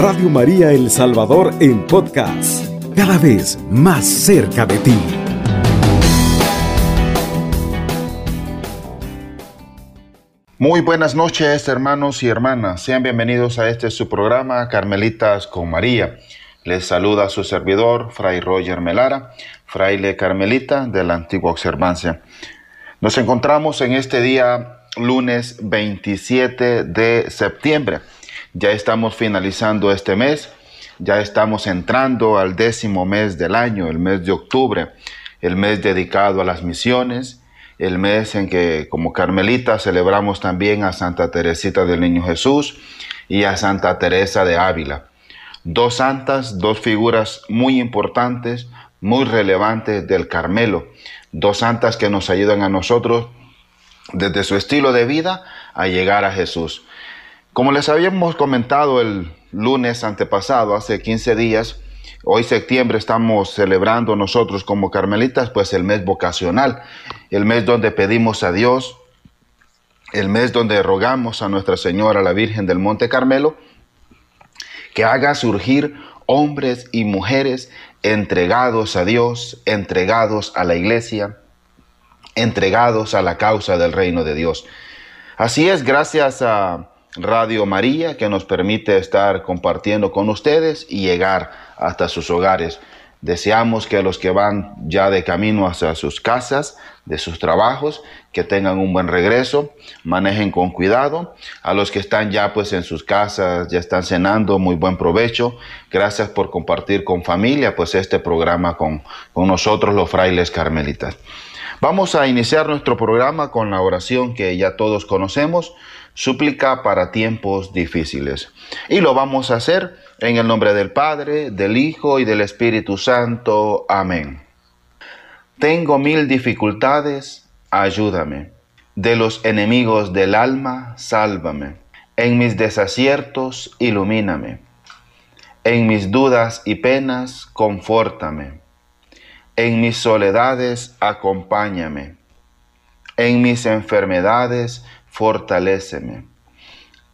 Radio María El Salvador en podcast, cada vez más cerca de ti. Muy buenas noches hermanos y hermanas, sean bienvenidos a este su programa Carmelitas con María. Les saluda su servidor, Fray Roger Melara, fraile carmelita de la antigua observancia. Nos encontramos en este día lunes 27 de septiembre. Ya estamos finalizando este mes, ya estamos entrando al décimo mes del año, el mes de octubre, el mes dedicado a las misiones, el mes en que como Carmelita celebramos también a Santa Teresita del Niño Jesús y a Santa Teresa de Ávila. Dos santas, dos figuras muy importantes, muy relevantes del Carmelo, dos santas que nos ayudan a nosotros desde su estilo de vida a llegar a Jesús. Como les habíamos comentado el lunes antepasado, hace 15 días, hoy septiembre estamos celebrando nosotros como carmelitas, pues el mes vocacional, el mes donde pedimos a Dios, el mes donde rogamos a Nuestra Señora, la Virgen del Monte Carmelo, que haga surgir hombres y mujeres entregados a Dios, entregados a la iglesia, entregados a la causa del reino de Dios. Así es, gracias a Radio María que nos permite estar compartiendo con ustedes y llegar hasta sus hogares. Deseamos que los que van ya de camino hacia sus casas, de sus trabajos, que tengan un buen regreso, manejen con cuidado. A los que están ya pues en sus casas, ya están cenando, muy buen provecho. Gracias por compartir con familia pues este programa con, con nosotros los frailes carmelitas. Vamos a iniciar nuestro programa con la oración que ya todos conocemos, súplica para tiempos difíciles. Y lo vamos a hacer en el nombre del Padre, del Hijo y del Espíritu Santo. Amén. Tengo mil dificultades, ayúdame. De los enemigos del alma, sálvame. En mis desaciertos, ilumíname. En mis dudas y penas, confórtame en mis soledades, acompáñame. En mis enfermedades, fortaléceme.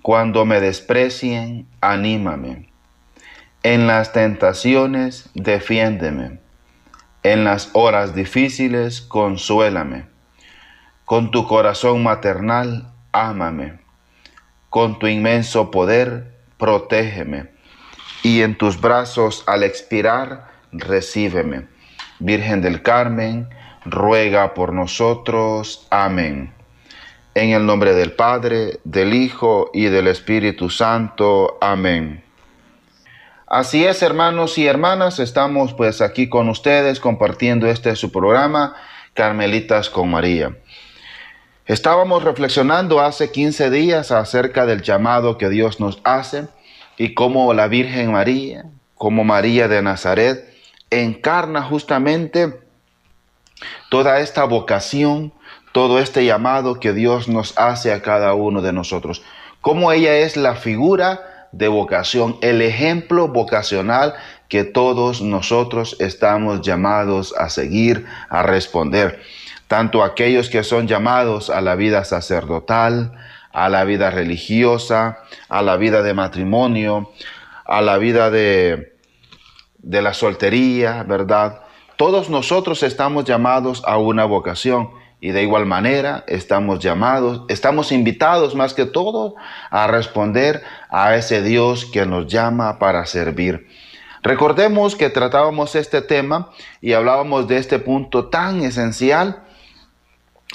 Cuando me desprecien, anímame. En las tentaciones, defiéndeme. En las horas difíciles, consuélame. Con tu corazón maternal, ámame. Con tu inmenso poder, protégeme. Y en tus brazos, al expirar, recíbeme Virgen del Carmen, ruega por nosotros. Amén. En el nombre del Padre, del Hijo y del Espíritu Santo. Amén. Así es, hermanos y hermanas, estamos pues aquí con ustedes compartiendo este su programa, Carmelitas con María. Estábamos reflexionando hace 15 días acerca del llamado que Dios nos hace y cómo la Virgen María, como María de Nazaret, encarna justamente toda esta vocación, todo este llamado que Dios nos hace a cada uno de nosotros. Cómo ella es la figura de vocación, el ejemplo vocacional que todos nosotros estamos llamados a seguir, a responder. Tanto aquellos que son llamados a la vida sacerdotal, a la vida religiosa, a la vida de matrimonio, a la vida de, de la soltería, ¿verdad? Todos nosotros estamos llamados a una vocación y de igual manera estamos llamados, estamos invitados más que todo a responder a ese Dios que nos llama para servir. Recordemos que tratábamos este tema y hablábamos de este punto tan esencial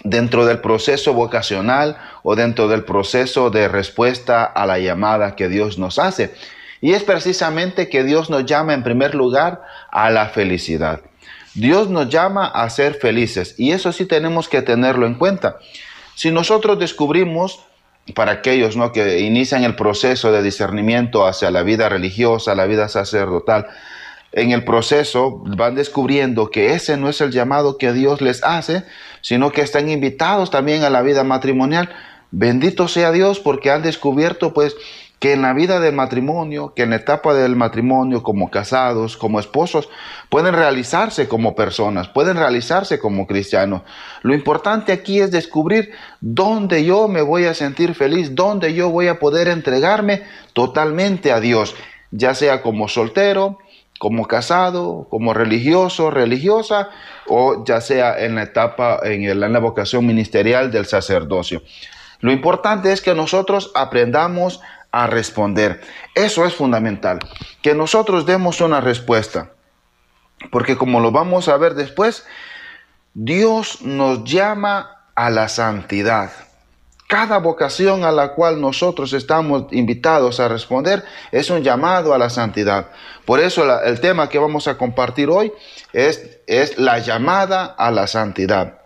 dentro del proceso vocacional o dentro del proceso de respuesta a la llamada que Dios nos hace. Y es precisamente que Dios nos llama en primer lugar a la felicidad. Dios nos llama a ser felices y eso sí tenemos que tenerlo en cuenta. Si nosotros descubrimos, para aquellos ¿no? que inician el proceso de discernimiento hacia la vida religiosa, la vida sacerdotal, en el proceso van descubriendo que ese no es el llamado que Dios les hace, sino que están invitados también a la vida matrimonial. Bendito sea Dios porque han descubierto pues que en la vida del matrimonio, que en la etapa del matrimonio como casados, como esposos, pueden realizarse como personas, pueden realizarse como cristianos. Lo importante aquí es descubrir dónde yo me voy a sentir feliz, dónde yo voy a poder entregarme totalmente a Dios. ya sea como soltero, como casado, como religioso, religiosa, o ya sea en la etapa, en la vocación ministerial del sacerdocio. Lo importante es que nosotros aprendamos a responder. Eso es fundamental, que nosotros demos una respuesta. Porque como lo vamos a ver después, Dios nos llama a la santidad. Cada vocación a la cual nosotros estamos invitados a responder es un llamado a la santidad. Por eso el tema que vamos a compartir hoy es, es la llamada a la santidad.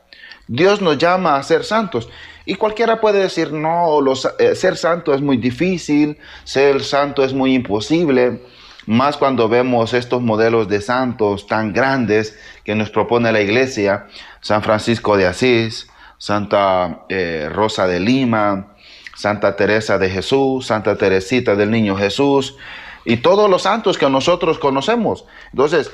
Dios nos llama a ser santos. Y cualquiera puede decir, no, eh, ser santo es muy difícil, ser santo es muy imposible, más cuando vemos estos modelos de santos tan grandes que nos propone la iglesia, San Francisco de Asís, Santa eh, Rosa de Lima, Santa Teresa de Jesús, Santa Teresita del Niño Jesús y todos los santos que nosotros conocemos. Entonces,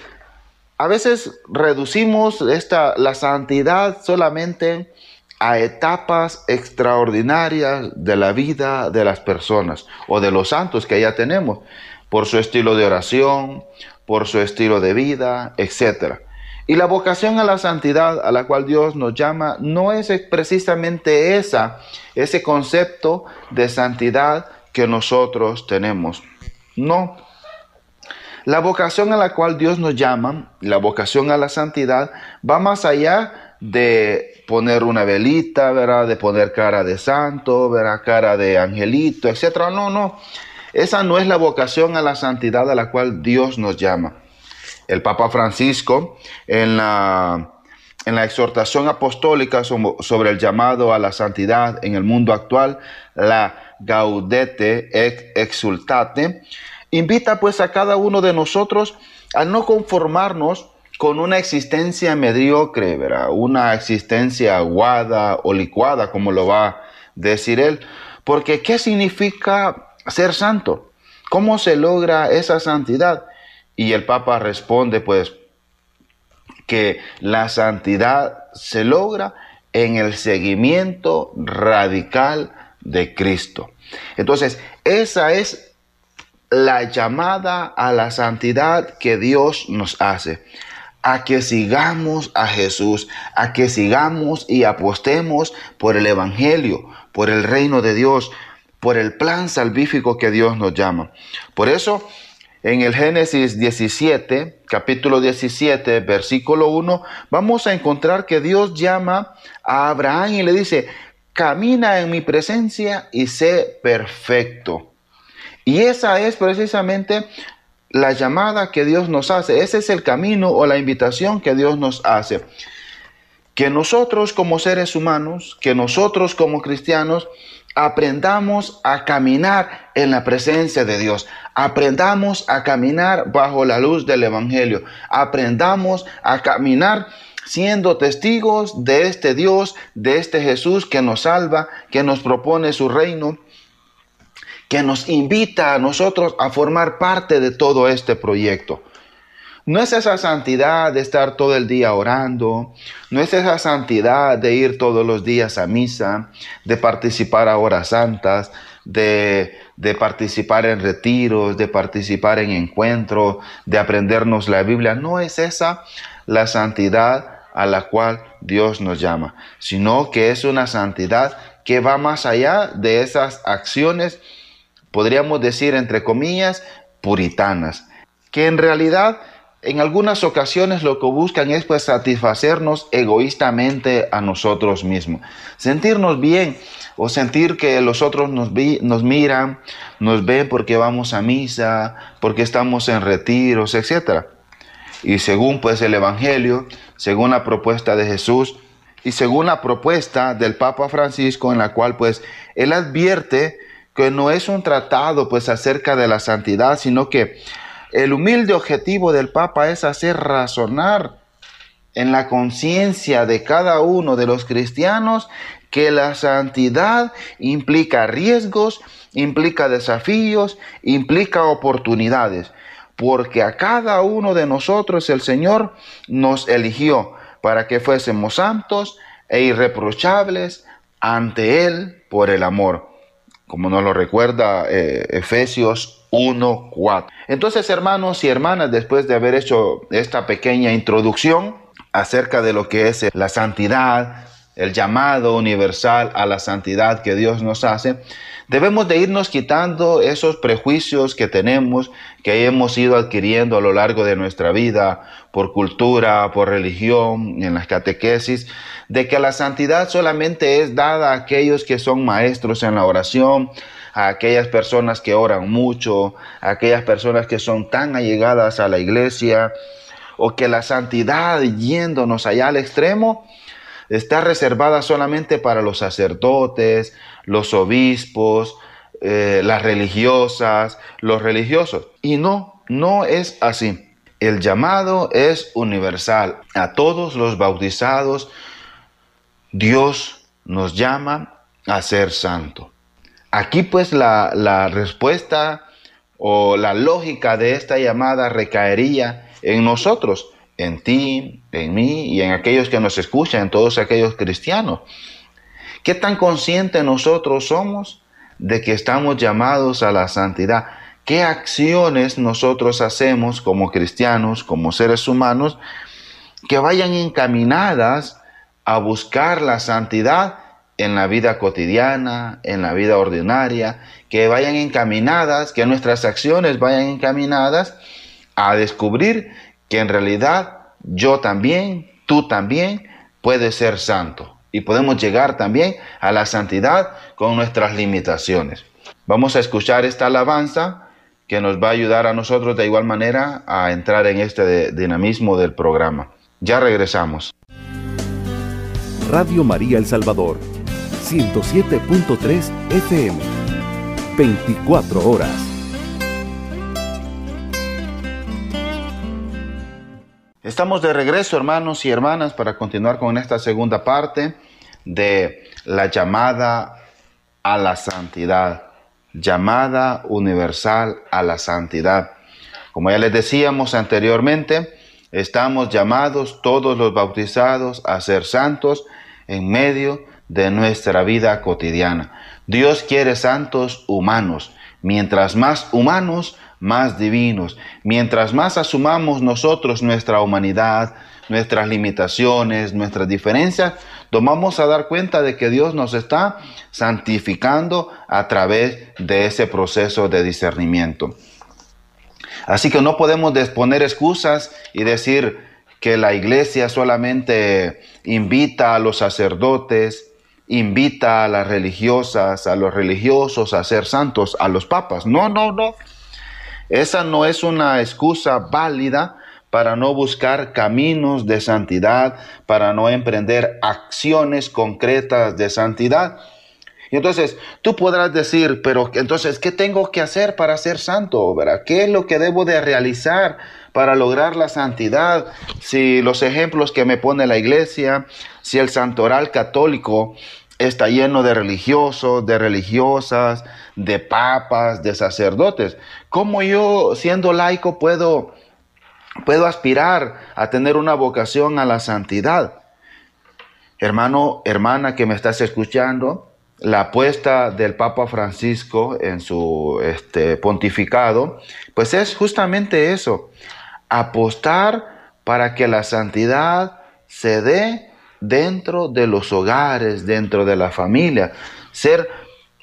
a veces reducimos esta, la santidad solamente a etapas extraordinarias de la vida de las personas o de los santos que ya tenemos, por su estilo de oración, por su estilo de vida, etcétera. Y la vocación a la santidad a la cual Dios nos llama no es precisamente esa, ese concepto de santidad que nosotros tenemos. No. La vocación a la cual Dios nos llama, la vocación a la santidad, va más allá de poner una velita, ¿verdad? de poner cara de santo, ¿verdad? cara de angelito, etc. No, no. Esa no es la vocación a la santidad a la cual Dios nos llama el Papa Francisco en la, en la exhortación apostólica sobre el llamado a la santidad en el mundo actual, la Gaudete Exultate, invita pues a cada uno de nosotros a no conformarnos con una existencia mediocre, ¿verdad? una existencia aguada o licuada, como lo va a decir él. Porque ¿qué significa ser santo? ¿Cómo se logra esa santidad? Y el Papa responde pues que la santidad se logra en el seguimiento radical de Cristo. Entonces, esa es la llamada a la santidad que Dios nos hace. A que sigamos a Jesús, a que sigamos y apostemos por el Evangelio, por el reino de Dios, por el plan salvífico que Dios nos llama. Por eso, en el Génesis 17, capítulo 17, versículo 1, vamos a encontrar que Dios llama a Abraham y le dice, camina en mi presencia y sé perfecto. Y esa es precisamente la llamada que Dios nos hace. Ese es el camino o la invitación que Dios nos hace. Que nosotros como seres humanos, que nosotros como cristianos, aprendamos a caminar en la presencia de Dios, aprendamos a caminar bajo la luz del Evangelio, aprendamos a caminar siendo testigos de este Dios, de este Jesús que nos salva, que nos propone su reino, que nos invita a nosotros a formar parte de todo este proyecto. No es esa santidad de estar todo el día orando, no es esa santidad de ir todos los días a misa, de participar a horas santas, de, de participar en retiros, de participar en encuentros, de aprendernos la Biblia. No es esa la santidad a la cual Dios nos llama, sino que es una santidad que va más allá de esas acciones, podríamos decir entre comillas, puritanas, que en realidad en algunas ocasiones lo que buscan es pues satisfacernos egoístamente a nosotros mismos, sentirnos bien o sentir que los otros nos, nos miran, nos ven porque vamos a misa, porque estamos en retiros, etc. Y según pues el Evangelio, según la propuesta de Jesús y según la propuesta del Papa Francisco en la cual pues él advierte que no es un tratado pues acerca de la santidad, sino que el humilde objetivo del Papa es hacer razonar en la conciencia de cada uno de los cristianos que la santidad implica riesgos, implica desafíos, implica oportunidades, porque a cada uno de nosotros el Señor nos eligió para que fuésemos santos e irreprochables ante Él por el amor. Como nos lo recuerda eh, Efesios 1.4. Entonces, hermanos y hermanas, después de haber hecho esta pequeña introducción acerca de lo que es la santidad, el llamado universal a la santidad que Dios nos hace, Debemos de irnos quitando esos prejuicios que tenemos, que hemos ido adquiriendo a lo largo de nuestra vida, por cultura, por religión, en las catequesis, de que la santidad solamente es dada a aquellos que son maestros en la oración, a aquellas personas que oran mucho, a aquellas personas que son tan allegadas a la iglesia, o que la santidad yéndonos allá al extremo está reservada solamente para los sacerdotes, los obispos, eh, las religiosas, los religiosos. Y no, no es así. El llamado es universal. A todos los bautizados, Dios nos llama a ser santo. Aquí pues la, la respuesta o la lógica de esta llamada recaería en nosotros en ti, en mí y en aquellos que nos escuchan, en todos aquellos cristianos. ¿Qué tan conscientes nosotros somos de que estamos llamados a la santidad? ¿Qué acciones nosotros hacemos como cristianos, como seres humanos, que vayan encaminadas a buscar la santidad en la vida cotidiana, en la vida ordinaria, que vayan encaminadas, que nuestras acciones vayan encaminadas a descubrir que en realidad yo también, tú también puedes ser santo y podemos llegar también a la santidad con nuestras limitaciones. Vamos a escuchar esta alabanza que nos va a ayudar a nosotros de igual manera a entrar en este dinamismo del programa. Ya regresamos. Radio María El Salvador, 107.3 FM, 24 horas. Estamos de regreso, hermanos y hermanas, para continuar con esta segunda parte de la llamada a la santidad, llamada universal a la santidad. Como ya les decíamos anteriormente, estamos llamados todos los bautizados a ser santos en medio de nuestra vida cotidiana. Dios quiere santos humanos. Mientras más humanos, más divinos. Mientras más asumamos nosotros nuestra humanidad, nuestras limitaciones, nuestras diferencias, tomamos a dar cuenta de que Dios nos está santificando a través de ese proceso de discernimiento. Así que no podemos disponer excusas y decir que la iglesia solamente invita a los sacerdotes, invita a las religiosas, a los religiosos a ser santos, a los papas. No, no, no. Esa no es una excusa válida para no buscar caminos de santidad, para no emprender acciones concretas de santidad. Y entonces tú podrás decir, pero entonces, ¿qué tengo que hacer para ser santo? ¿Qué es lo que debo de realizar para lograr la santidad? Si los ejemplos que me pone la iglesia, si el santoral católico está lleno de religiosos, de religiosas, de papas, de sacerdotes. ¿Cómo yo, siendo laico, puedo, puedo aspirar a tener una vocación a la santidad? Hermano, hermana que me estás escuchando, la apuesta del Papa Francisco en su este, pontificado, pues es justamente eso, apostar para que la santidad se dé dentro de los hogares, dentro de la familia, ser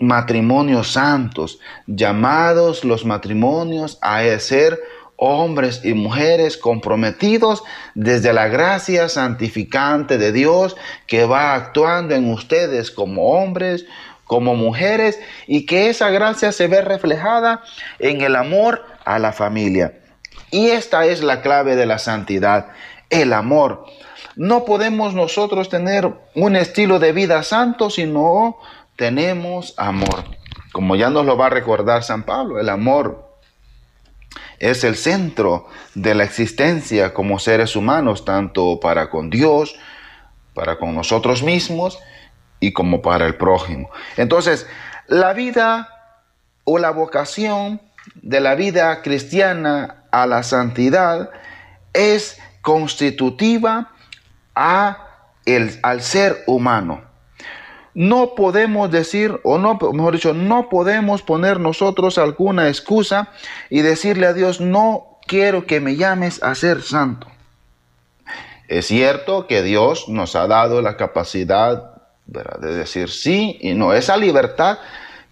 matrimonios santos, llamados los matrimonios a ser hombres y mujeres comprometidos desde la gracia santificante de Dios que va actuando en ustedes como hombres, como mujeres, y que esa gracia se ve reflejada en el amor a la familia. Y esta es la clave de la santidad, el amor. No podemos nosotros tener un estilo de vida santo si no tenemos amor. Como ya nos lo va a recordar San Pablo, el amor es el centro de la existencia como seres humanos, tanto para con Dios, para con nosotros mismos y como para el prójimo. Entonces, la vida o la vocación de la vida cristiana a la santidad es constitutiva a el, al ser humano. No podemos decir, o no, mejor dicho, no podemos poner nosotros alguna excusa y decirle a Dios, no quiero que me llames a ser santo. Es cierto que Dios nos ha dado la capacidad de decir sí y no. Esa libertad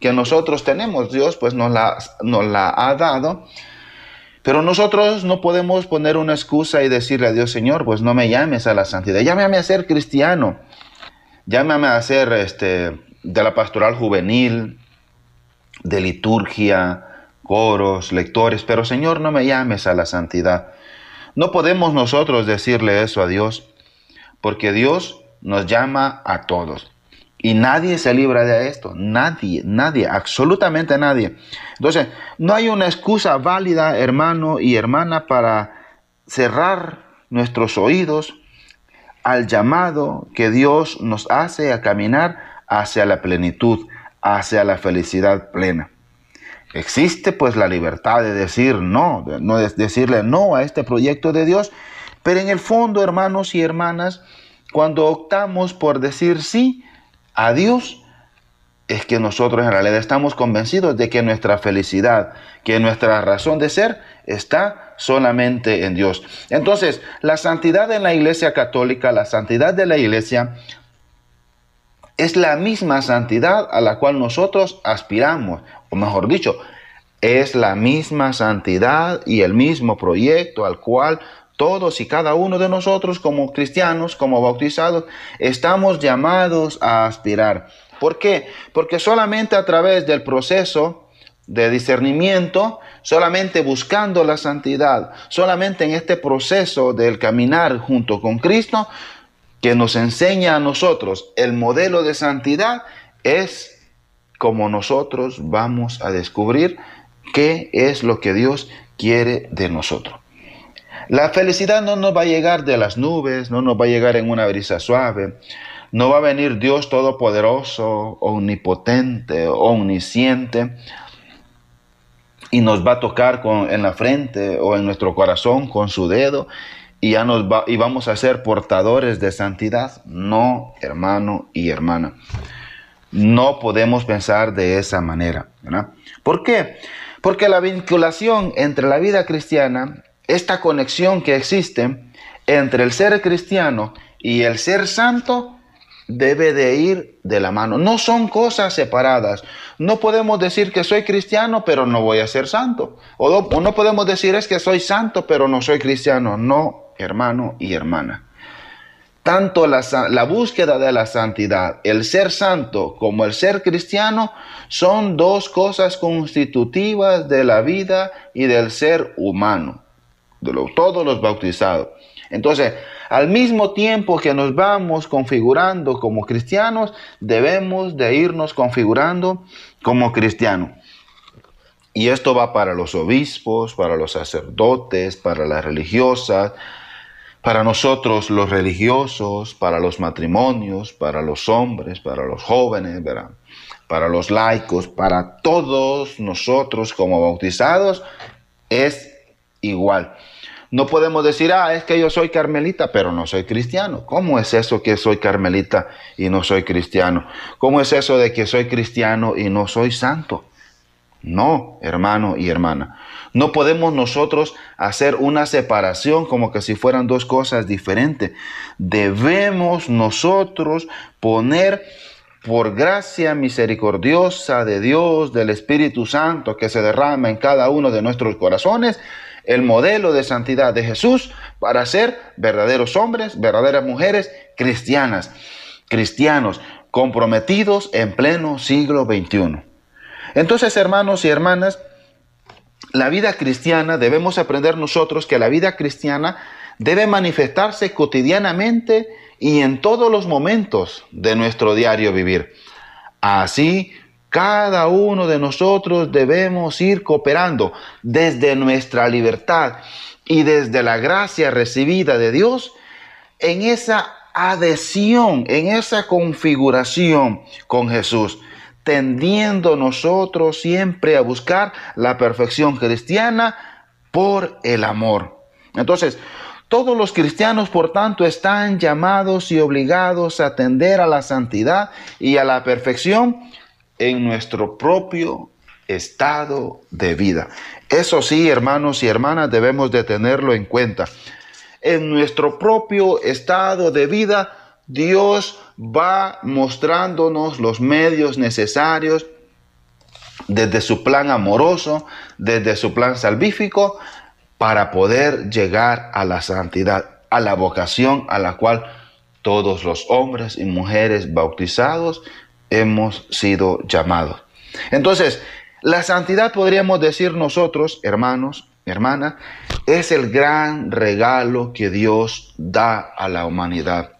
que nosotros tenemos, Dios pues nos la, nos la ha dado. Pero nosotros no podemos poner una excusa y decirle a Dios, Señor, pues no me llames a la santidad, llámame a ser cristiano, llámame a ser este, de la pastoral juvenil, de liturgia, coros, lectores, pero Señor, no me llames a la santidad. No podemos nosotros decirle eso a Dios, porque Dios nos llama a todos. Y nadie se libra de esto, nadie, nadie, absolutamente nadie. Entonces, no hay una excusa válida, hermano y hermana, para cerrar nuestros oídos al llamado que Dios nos hace a caminar hacia la plenitud, hacia la felicidad plena. Existe pues la libertad de decir no, de no decirle no a este proyecto de Dios, pero en el fondo, hermanos y hermanas, cuando optamos por decir sí a Dios, es que nosotros en realidad estamos convencidos de que nuestra felicidad, que nuestra razón de ser está solamente en Dios. Entonces, la santidad en la Iglesia Católica, la santidad de la Iglesia, es la misma santidad a la cual nosotros aspiramos, o mejor dicho, es la misma santidad y el mismo proyecto al cual todos y cada uno de nosotros como cristianos, como bautizados, estamos llamados a aspirar. ¿Por qué? Porque solamente a través del proceso de discernimiento, solamente buscando la santidad, solamente en este proceso del caminar junto con Cristo, que nos enseña a nosotros el modelo de santidad, es como nosotros vamos a descubrir qué es lo que Dios quiere de nosotros. La felicidad no nos va a llegar de las nubes, no nos va a llegar en una brisa suave, no va a venir Dios todopoderoso, omnipotente, omnisciente, y nos va a tocar con, en la frente o en nuestro corazón con su dedo y ya nos va, y vamos a ser portadores de santidad. No, hermano y hermana. No podemos pensar de esa manera. ¿Por qué? Porque la vinculación entre la vida cristiana, esta conexión que existe entre el ser cristiano y el ser santo, debe de ir de la mano. No son cosas separadas. No podemos decir que soy cristiano, pero no voy a ser santo. O no, podemos decir es que soy santo, pero no soy cristiano. No, hermano y hermana. Tanto la, la, búsqueda de la santidad, el ser santo como el ser cristiano son dos cosas constitutivas de la vida y del ser humano, de todos los bautizados. Entonces, al mismo tiempo que nos vamos configurando como cristianos, debemos de irnos configurando como cristianos. Y esto va para los obispos, para los sacerdotes, para las religiosas, para nosotros los religiosos, para los matrimonios, para los hombres, para los jóvenes, para los laicos, para todos nosotros como bautizados, es igual. No podemos decir, ah, es que yo soy carmelita, pero no soy cristiano. ¿Cómo es eso que soy carmelita y no soy cristiano? ¿Cómo es eso de que soy cristiano y no soy santo? No, hermano y hermana. No podemos nosotros hacer una separación como que si fueran dos cosas diferentes. Debemos nosotros poner por gracia misericordiosa de Dios, del Espíritu Santo que se derrama en cada uno de nuestros corazones, el modelo de santidad de Jesús para ser verdaderos hombres, verdaderas mujeres cristianas, cristianos comprometidos en pleno siglo XXI. Entonces, hermanos y hermanas, la vida cristiana, debemos aprender nosotros que la vida cristiana debe manifestarse cotidianamente y en todos los momentos de nuestro diario vivir. Así, cada uno de nosotros debemos ir cooperando desde nuestra libertad y desde la gracia recibida de Dios en esa adhesión, en esa configuración con Jesús tendiendo nosotros siempre a buscar la perfección cristiana por el amor. Entonces, Todos los cristianos, por tanto, están llamados y obligados a atender a la santidad y a la perfección en nuestro propio estado de vida. Eso sí, hermanos y hermanas, debemos de tenerlo en cuenta. En nuestro propio estado de vida, Dios va mostrándonos los medios necesarios desde su plan amoroso, desde su plan salvífico, para poder llegar a la santidad, a la vocación a la cual todos los hombres y mujeres bautizados hemos sido llamados. Entonces, la santidad podríamos decir nosotros, hermanos, hermanas, es el gran regalo que Dios da a la humanidad.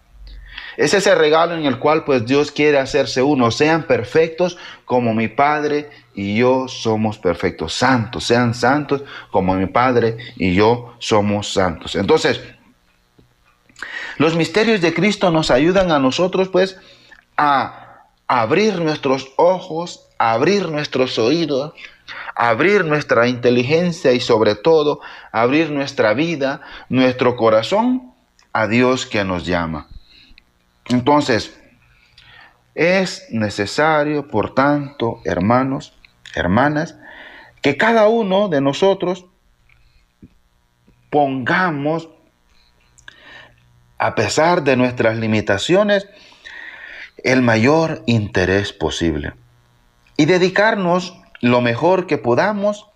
Es ese regalo en el cual pues Dios quiere hacerse uno. Sean perfectos como mi Padre y yo somos perfectos. Santos, sean santos como mi Padre y yo somos santos. Entonces, los misterios de Cristo nos ayudan a nosotros pues a abrir nuestros ojos abrir nuestros oídos, abrir nuestra inteligencia y sobre todo abrir nuestra vida, nuestro corazón a Dios que nos llama. Entonces, es necesario, por tanto, hermanos, hermanas, que cada uno de nosotros pongamos, a pesar de nuestras limitaciones, el mayor interés posible. Y dedicarnos lo mejor que podamos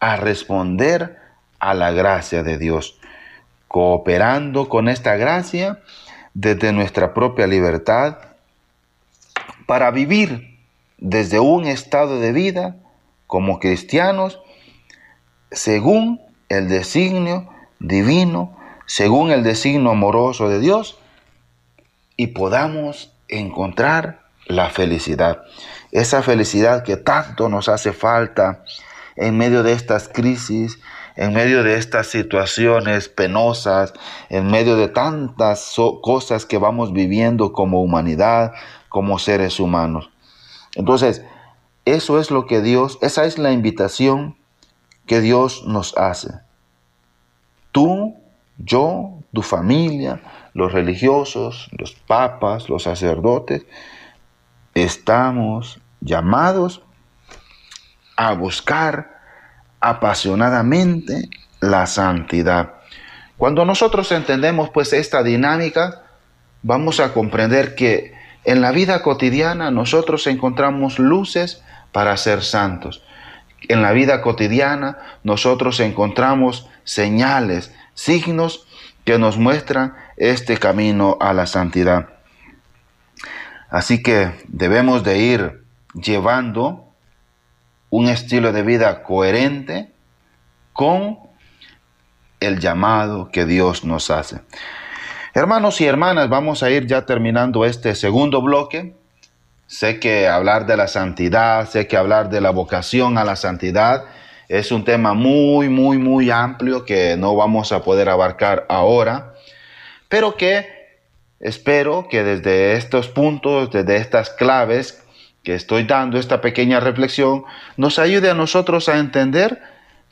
a responder a la gracia de Dios, cooperando con esta gracia desde nuestra propia libertad para vivir desde un estado de vida como cristianos según el designio divino, según el designio amoroso de Dios y podamos encontrar la felicidad esa felicidad que tanto nos hace falta en medio de estas crisis, en medio de estas situaciones penosas, en medio de tantas cosas que vamos viviendo como humanidad, como seres humanos. Entonces, eso es lo que Dios, esa es la invitación que Dios nos hace. Tú, yo, tu familia, los religiosos, los papas, los sacerdotes, estamos llamados a buscar apasionadamente la santidad. Cuando nosotros entendemos pues esta dinámica, vamos a comprender que en la vida cotidiana nosotros encontramos luces para ser santos. En la vida cotidiana nosotros encontramos señales, signos que nos muestran este camino a la santidad. Así que debemos de ir llevando un estilo de vida coherente con el llamado que Dios nos hace. Hermanos y hermanas, vamos a ir ya terminando este segundo bloque. Sé que hablar de la santidad, sé que hablar de la vocación a la santidad es un tema muy, muy, muy amplio que no vamos a poder abarcar ahora, pero que espero que desde estos puntos, desde estas claves que estoy dando, esta pequeña reflexión, nos ayude a nosotros a entender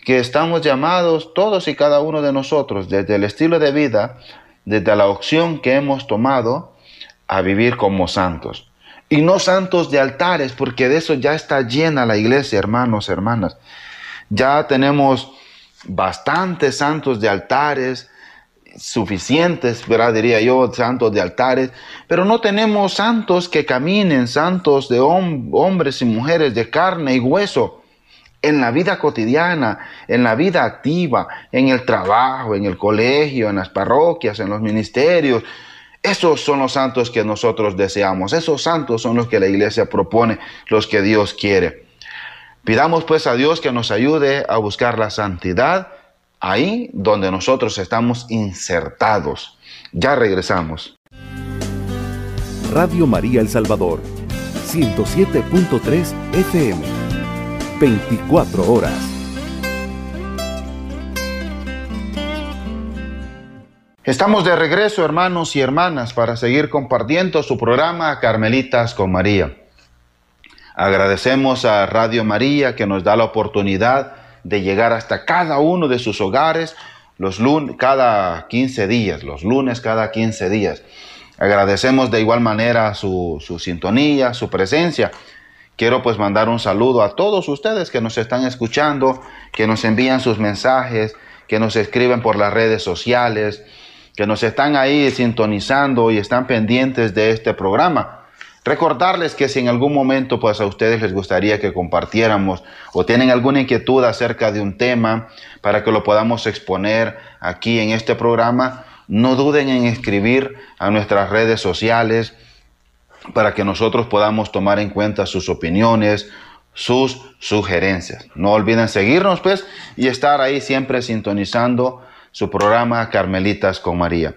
que estamos llamados todos y cada uno de nosotros, desde el estilo de vida, desde la opción que hemos tomado, a vivir como santos. Y no santos de altares, porque de eso ya está llena la iglesia, hermanos, hermanas. Ya tenemos bastantes santos de altares, suficientes, ¿verdad? Diría yo, santos de altares, pero no tenemos santos que caminen, santos de hombres y mujeres de carne y hueso en la vida cotidiana, en la vida activa, en el trabajo, en el colegio, en las parroquias, en los ministerios. Esos son los santos que nosotros deseamos, esos santos son los que la iglesia propone, los que Dios quiere. Pidamos pues a Dios que nos ayude a buscar la santidad, ahí donde nosotros estamos insertados. Ya regresamos. Radio María El Salvador, 107.3 FM, 24 horas. Estamos de regreso, hermanos y hermanas, para seguir compartiendo su programa Carmelitas con María. Agradecemos a Radio María que nos da la oportunidad de llegar hasta cada uno de sus hogares, los lunes, cada 15 días, los lunes cada 15 días. Agradecemos de igual manera su, su sintonía, su presencia. Quiero pues mandar un saludo a todos ustedes que nos están escuchando, que nos envían sus mensajes, que nos escriben por las redes sociales, que nos están ahí sintonizando y están pendientes de este programa. Recordarles que si en algún momento pues a ustedes les gustaría que compartiéramos o tienen alguna inquietud acerca de un tema para que lo podamos exponer aquí en este programa, no duden en escribir a nuestras redes sociales para que nosotros podamos tomar en cuenta sus opiniones, sus sugerencias. No olviden seguirnos pues y estar ahí siempre sintonizando su programa Carmelitas con María.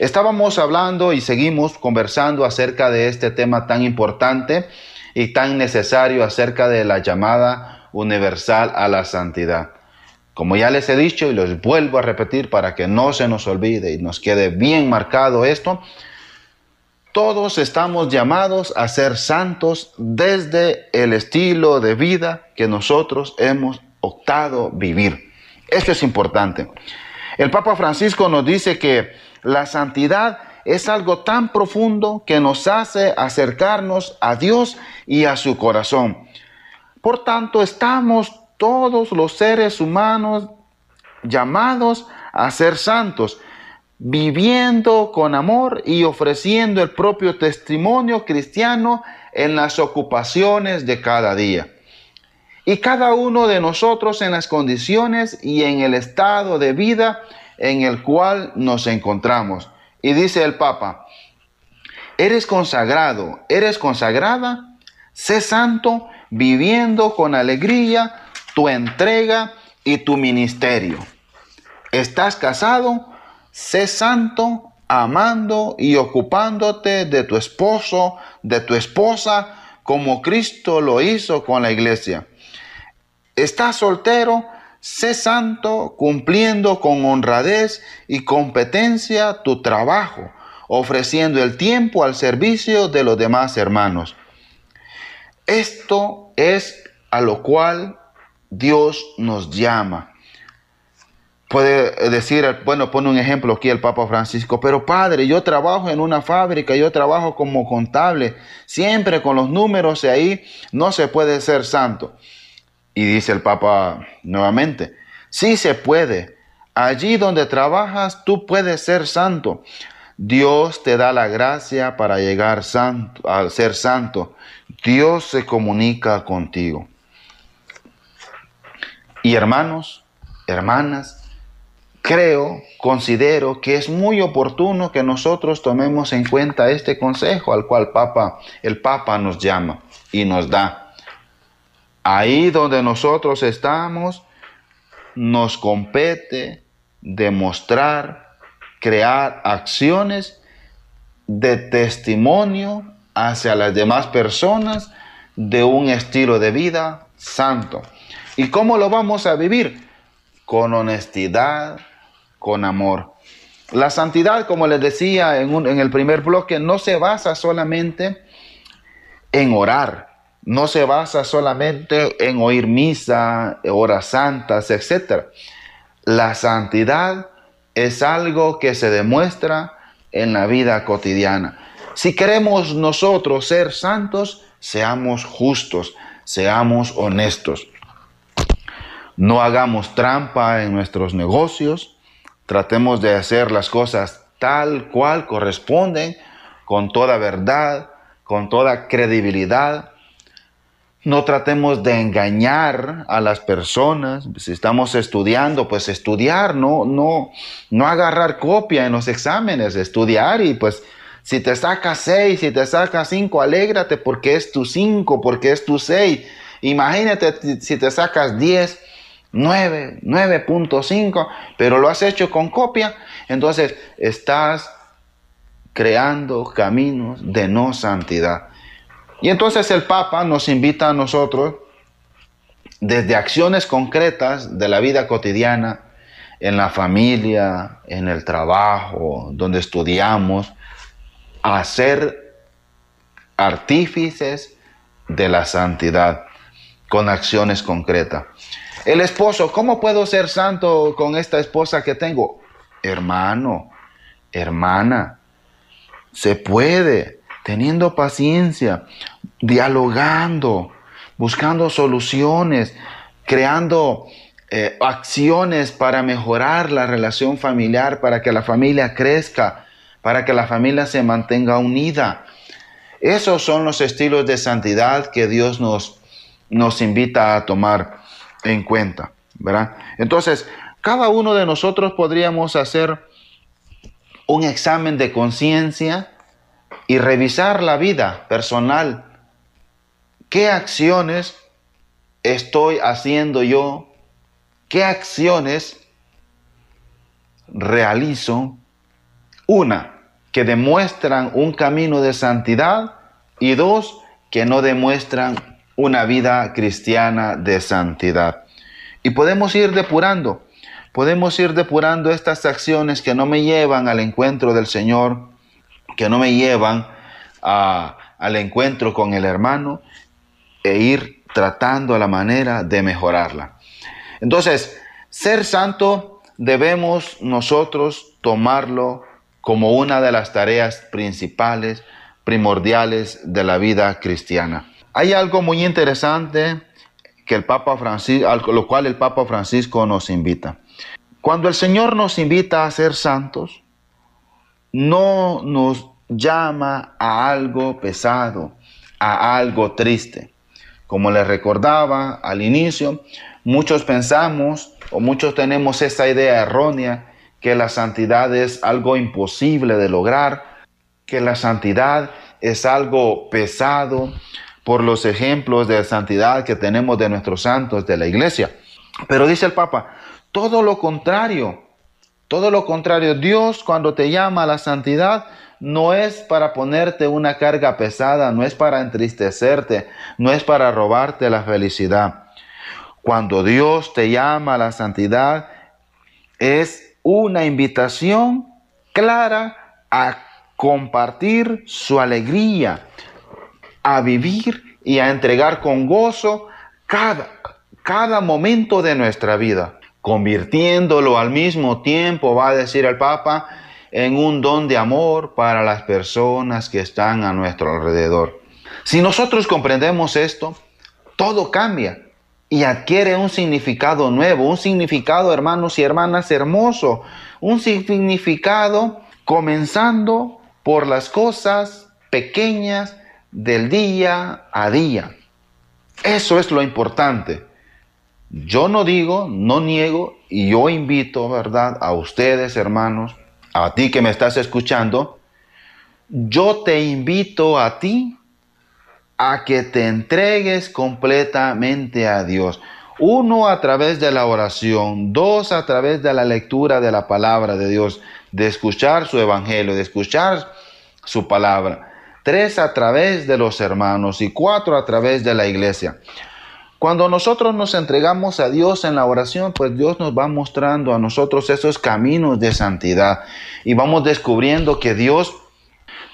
Estábamos hablando y seguimos conversando acerca de este tema tan importante y tan necesario acerca de la llamada universal a la santidad. Como ya les he dicho y los vuelvo a repetir para que no se nos olvide y nos quede bien marcado esto, todos estamos llamados a ser santos desde el estilo de vida que nosotros hemos optado vivir. Esto es importante. El Papa Francisco nos dice que la santidad es algo tan profundo que nos hace acercarnos a Dios y a su corazón. Por tanto, estamos todos los seres humanos llamados a ser santos, viviendo con amor y ofreciendo el propio testimonio cristiano en las ocupaciones de cada día. Y cada uno de nosotros en las condiciones y en el estado de vida en el cual nos encontramos. Y dice el Papa, eres consagrado, eres consagrada, sé santo, viviendo con alegría tu entrega y tu ministerio. Estás casado, sé santo, amando y ocupándote de tu esposo, de tu esposa, como Cristo lo hizo con la iglesia. Estás soltero, Sé santo cumpliendo con honradez y competencia tu trabajo, ofreciendo el tiempo al servicio de los demás hermanos. Esto es a lo cual Dios nos llama. Puede decir, bueno, pone un ejemplo aquí el Papa Francisco, pero padre, yo trabajo en una fábrica, yo trabajo como contable, siempre con los números y ahí no se puede ser santo. Y dice el Papa nuevamente, sí se puede. Allí donde trabajas, tú puedes ser santo. Dios te da la gracia para llegar santo, a ser santo. Dios se comunica contigo. Y hermanos, hermanas, creo, considero que es muy oportuno que nosotros tomemos en cuenta este consejo al cual Papa, el Papa nos llama y nos da. Ahí donde nosotros estamos, nos compete demostrar, crear acciones de testimonio hacia las demás personas de un estilo de vida santo. ¿Y cómo lo vamos a vivir? Con honestidad, con amor. La santidad, como les decía en, en el primer bloque, no se basa solamente en orar, no se basa solamente en oír misa, horas santas, etc. La santidad es algo que se demuestra en la vida cotidiana. Si queremos nosotros ser santos, seamos justos, seamos honestos. No hagamos trampa en nuestros negocios, tratemos de hacer las cosas tal cual corresponden, con toda verdad, con toda credibilidad, no tratemos de engañar a las personas. Si estamos estudiando, pues estudiar, no, no, no agarrar copia en los exámenes, estudiar y pues si te sacas seis, si te sacas cinco, alégrate porque es tu cinco, porque es tu seis. Imagínate si te sacas 10, 9, 9.5, pero lo has hecho con copia, entonces estás creando caminos de no santidad. Y entonces el Papa nos invita a nosotros, desde acciones concretas de la vida cotidiana, en la familia, en el trabajo, donde estudiamos, a ser artífices de la santidad con acciones concretas. El esposo, ¿cómo puedo ser santo con esta esposa que tengo? Hermano, hermana, se puede, teniendo paciencia, dialogando, buscando soluciones, creando eh, acciones para mejorar la relación familiar, para que la familia crezca, para que la familia se mantenga unida. Esos son los estilos de santidad que Dios nos, nos invita a tomar en cuenta, ¿verdad? Entonces, cada uno de nosotros podríamos hacer un examen de conciencia y revisar la vida personal. ¿Qué acciones estoy haciendo yo? ¿Qué acciones realizo? Una, que demuestran un camino de santidad y dos, que no demuestran una vida cristiana de santidad. Y podemos ir depurando, podemos ir depurando estas acciones que no me llevan al encuentro del Señor, que no me llevan al encuentro con el hermano e ir tratando la manera de mejorarla. Entonces, ser santo debemos nosotros tomarlo como una de las tareas principales, primordiales de la vida cristiana. Hay algo muy interesante que el Papa Francisco, a lo cual el Papa Francisco nos invita. Cuando el Señor nos invita a ser santos, no nos llama a algo pesado, a algo triste. Como les recordaba al inicio, muchos pensamos o muchos tenemos esa idea errónea que la santidad es algo imposible de lograr, que la santidad es algo pesado, por los ejemplos de santidad que tenemos de nuestros santos de la iglesia. Pero dice el Papa, todo lo contrario, todo lo contrario, Dios cuando te llama a la santidad no es para ponerte una carga pesada, no es para entristecerte, no es para robarte la felicidad. Cuando Dios te llama a la santidad es una invitación clara a compartir su alegría, a vivir y a entregar con gozo cada, cada momento de nuestra vida, convirtiéndolo al mismo tiempo, va a decir el Papa, en un don de amor para las personas que están a nuestro alrededor. Si nosotros comprendemos esto, todo cambia y adquiere un significado nuevo, un significado, hermanos y hermanas, hermoso, un significado comenzando por las cosas pequeñas del día a día. Eso es lo importante. Yo no digo, no niego, y yo invito, ¿verdad?, a ustedes, hermanos, a ti que me estás escuchando, yo te invito a ti a que te entregues completamente a Dios. Uno a través de la oración, dos a través de la lectura de la palabra de Dios, de escuchar su evangelio, de escuchar su palabra tres a través de los hermanos y cuatro a través de la iglesia. Cuando nosotros nos entregamos a Dios en la oración, pues Dios nos va mostrando a nosotros esos caminos de santidad y vamos descubriendo que Dios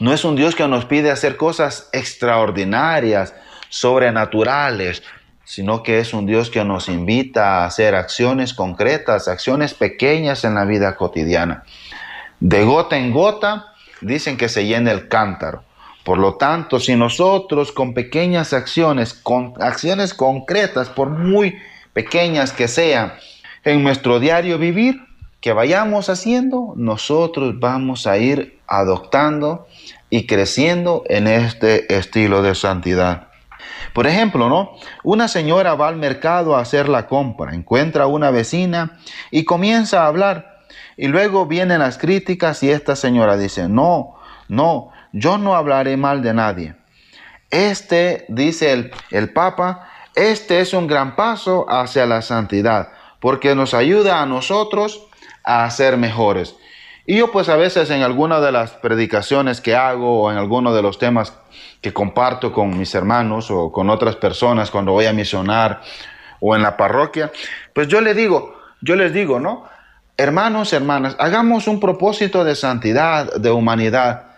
no es un Dios que nos pide hacer cosas extraordinarias, sobrenaturales, sino que es un Dios que nos invita a hacer acciones concretas, acciones pequeñas en la vida cotidiana. De gota en gota dicen que se llena el cántaro. Por lo tanto, si nosotros con pequeñas acciones, con acciones concretas, por muy pequeñas que sean, en nuestro diario vivir, que vayamos haciendo, nosotros vamos a ir adoptando y creciendo en este estilo de santidad. Por ejemplo, ¿no? Una señora va al mercado a hacer la compra, encuentra a una vecina y comienza a hablar. Y luego vienen las críticas y esta señora dice, no, no, yo no hablaré mal de nadie. Este, dice el, el Papa, este es un gran paso hacia la santidad, porque nos ayuda a nosotros a ser mejores. Y yo pues a veces en alguna de las predicaciones que hago o en alguno de los temas que comparto con mis hermanos o con otras personas cuando voy a misionar o en la parroquia, pues yo le digo, yo les digo, ¿no? Hermanos, hermanas, hagamos un propósito de santidad, de humanidad.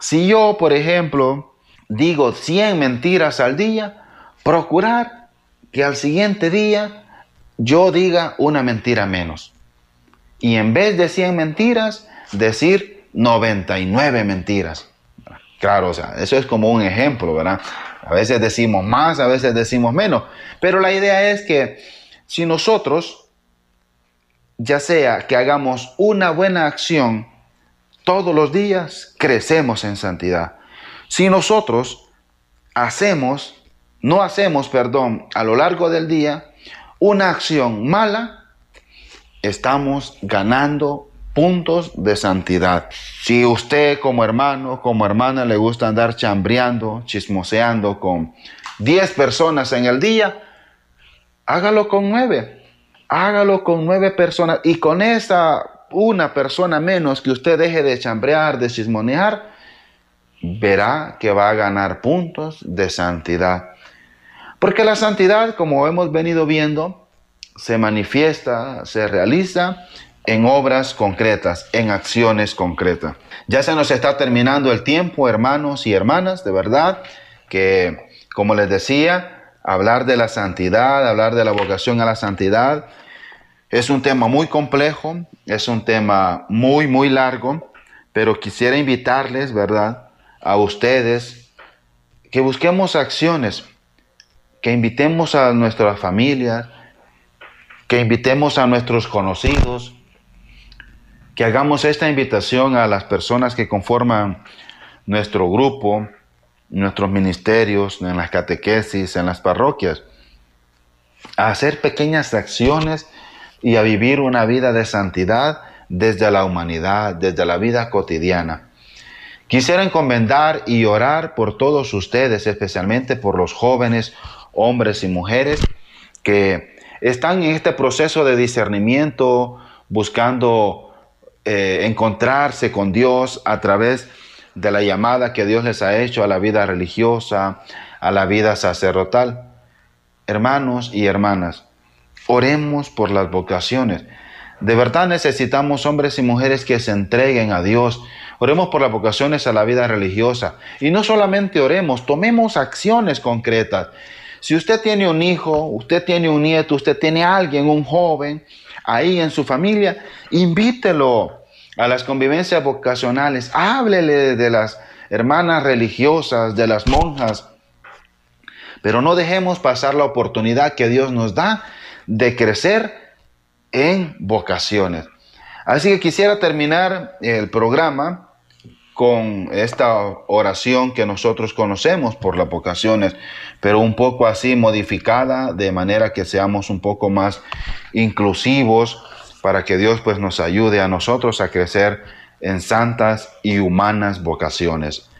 Si yo, por ejemplo, digo 100 mentiras al día, procurar que al siguiente día yo diga una mentira menos. Y en vez de 100 mentiras, decir 99 mentiras. Claro, o sea, eso es como un ejemplo, ¿verdad? A veces decimos más, a veces decimos menos. Pero la idea es que si nosotros, ya sea que hagamos una buena acción todos los días, crecemos en santidad. Si nosotros hacemos, no hacemos, perdón, a lo largo del día, una acción mala, estamos ganando puntos de santidad. Si usted como hermano, como hermana le gusta andar chambreando, chismoseando con 10 personas en el día, hágalo con 9. Hágalo con 9 personas y con esa una persona menos que usted deje de chambrear, de chismonear, verá que va a ganar puntos de santidad. Porque la santidad, como hemos venido viendo, se manifiesta, se realiza en obras concretas, en acciones concretas. Ya se nos está terminando el tiempo, hermanos y hermanas, de verdad, que como les decía, hablar de la santidad, hablar de la vocación a la santidad, es un tema muy complejo, es un tema muy, muy largo, pero quisiera invitarles, ¿verdad?, a ustedes que busquemos acciones que invitemos a nuestras familias, que invitemos a nuestros conocidos, que hagamos esta invitación a las personas que conforman nuestro grupo, nuestros ministerios, en las catequesis, en las parroquias, a hacer pequeñas acciones y a vivir una vida de santidad desde la humanidad, desde la vida cotidiana. Quisiera encomendar y orar por todos ustedes, especialmente por los jóvenes hombres y mujeres que están en este proceso de discernimiento, buscando eh, encontrarse con Dios a través de la llamada que Dios les ha hecho a la vida religiosa, a la vida sacerdotal. Hermanos y hermanas, oremos por las vocaciones. De verdad necesitamos hombres y mujeres que se entreguen a Dios. Oremos por las vocaciones a la vida religiosa. Y no solamente oremos, tomemos acciones concretas. Si usted tiene un hijo, usted tiene un nieto, usted tiene alguien, un joven, ahí en su familia, invítelo a las convivencias vocacionales, háblele de las hermanas religiosas, de las monjas, pero no dejemos pasar la oportunidad que Dios nos da de crecer en vocaciones. Así que quisiera terminar el programa con esta oración que nosotros conocemos por las vocaciones, pero un poco así modificada de manera que seamos un poco más inclusivos para que Dios pues nos ayude a nosotros a crecer en santas y humanas vocaciones.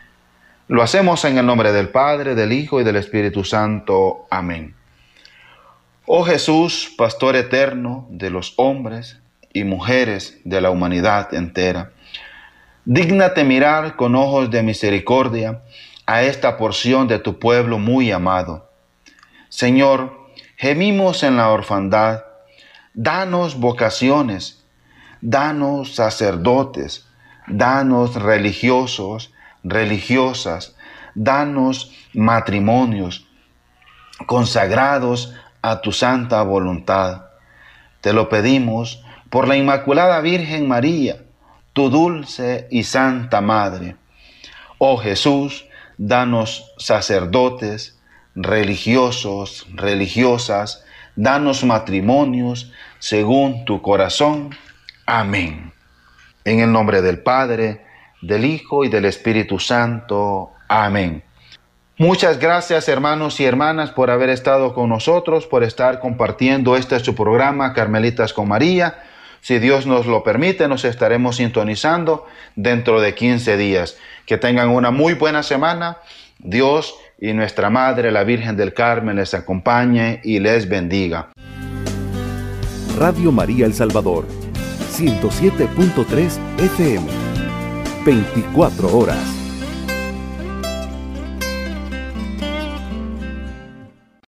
Lo hacemos en el nombre del Padre, del Hijo y del Espíritu Santo. Amén. Oh Jesús, pastor eterno de los hombres y mujeres de la humanidad entera, Dígnate mirar con ojos de misericordia a esta porción de tu pueblo muy amado. Señor, gemimos en la orfandad, danos vocaciones, danos sacerdotes, danos religiosos, religiosas, danos matrimonios consagrados a tu santa voluntad. Te lo pedimos por la Inmaculada Virgen María, tu dulce y santa Madre. Oh Jesús, danos sacerdotes, religiosos, religiosas, danos matrimonios según tu corazón. Amén. En el nombre del Padre, del Hijo y del Espíritu Santo. Amén. Muchas gracias hermanos y hermanas por haber estado con nosotros, por estar compartiendo este su programa Carmelitas con María. Si Dios nos lo permite, nos estaremos sintonizando dentro de 15 días. Que tengan una muy buena semana. Dios y nuestra Madre, la Virgen del Carmen, les acompañe y les bendiga. Radio María El Salvador, 107.3 FM, 24 horas.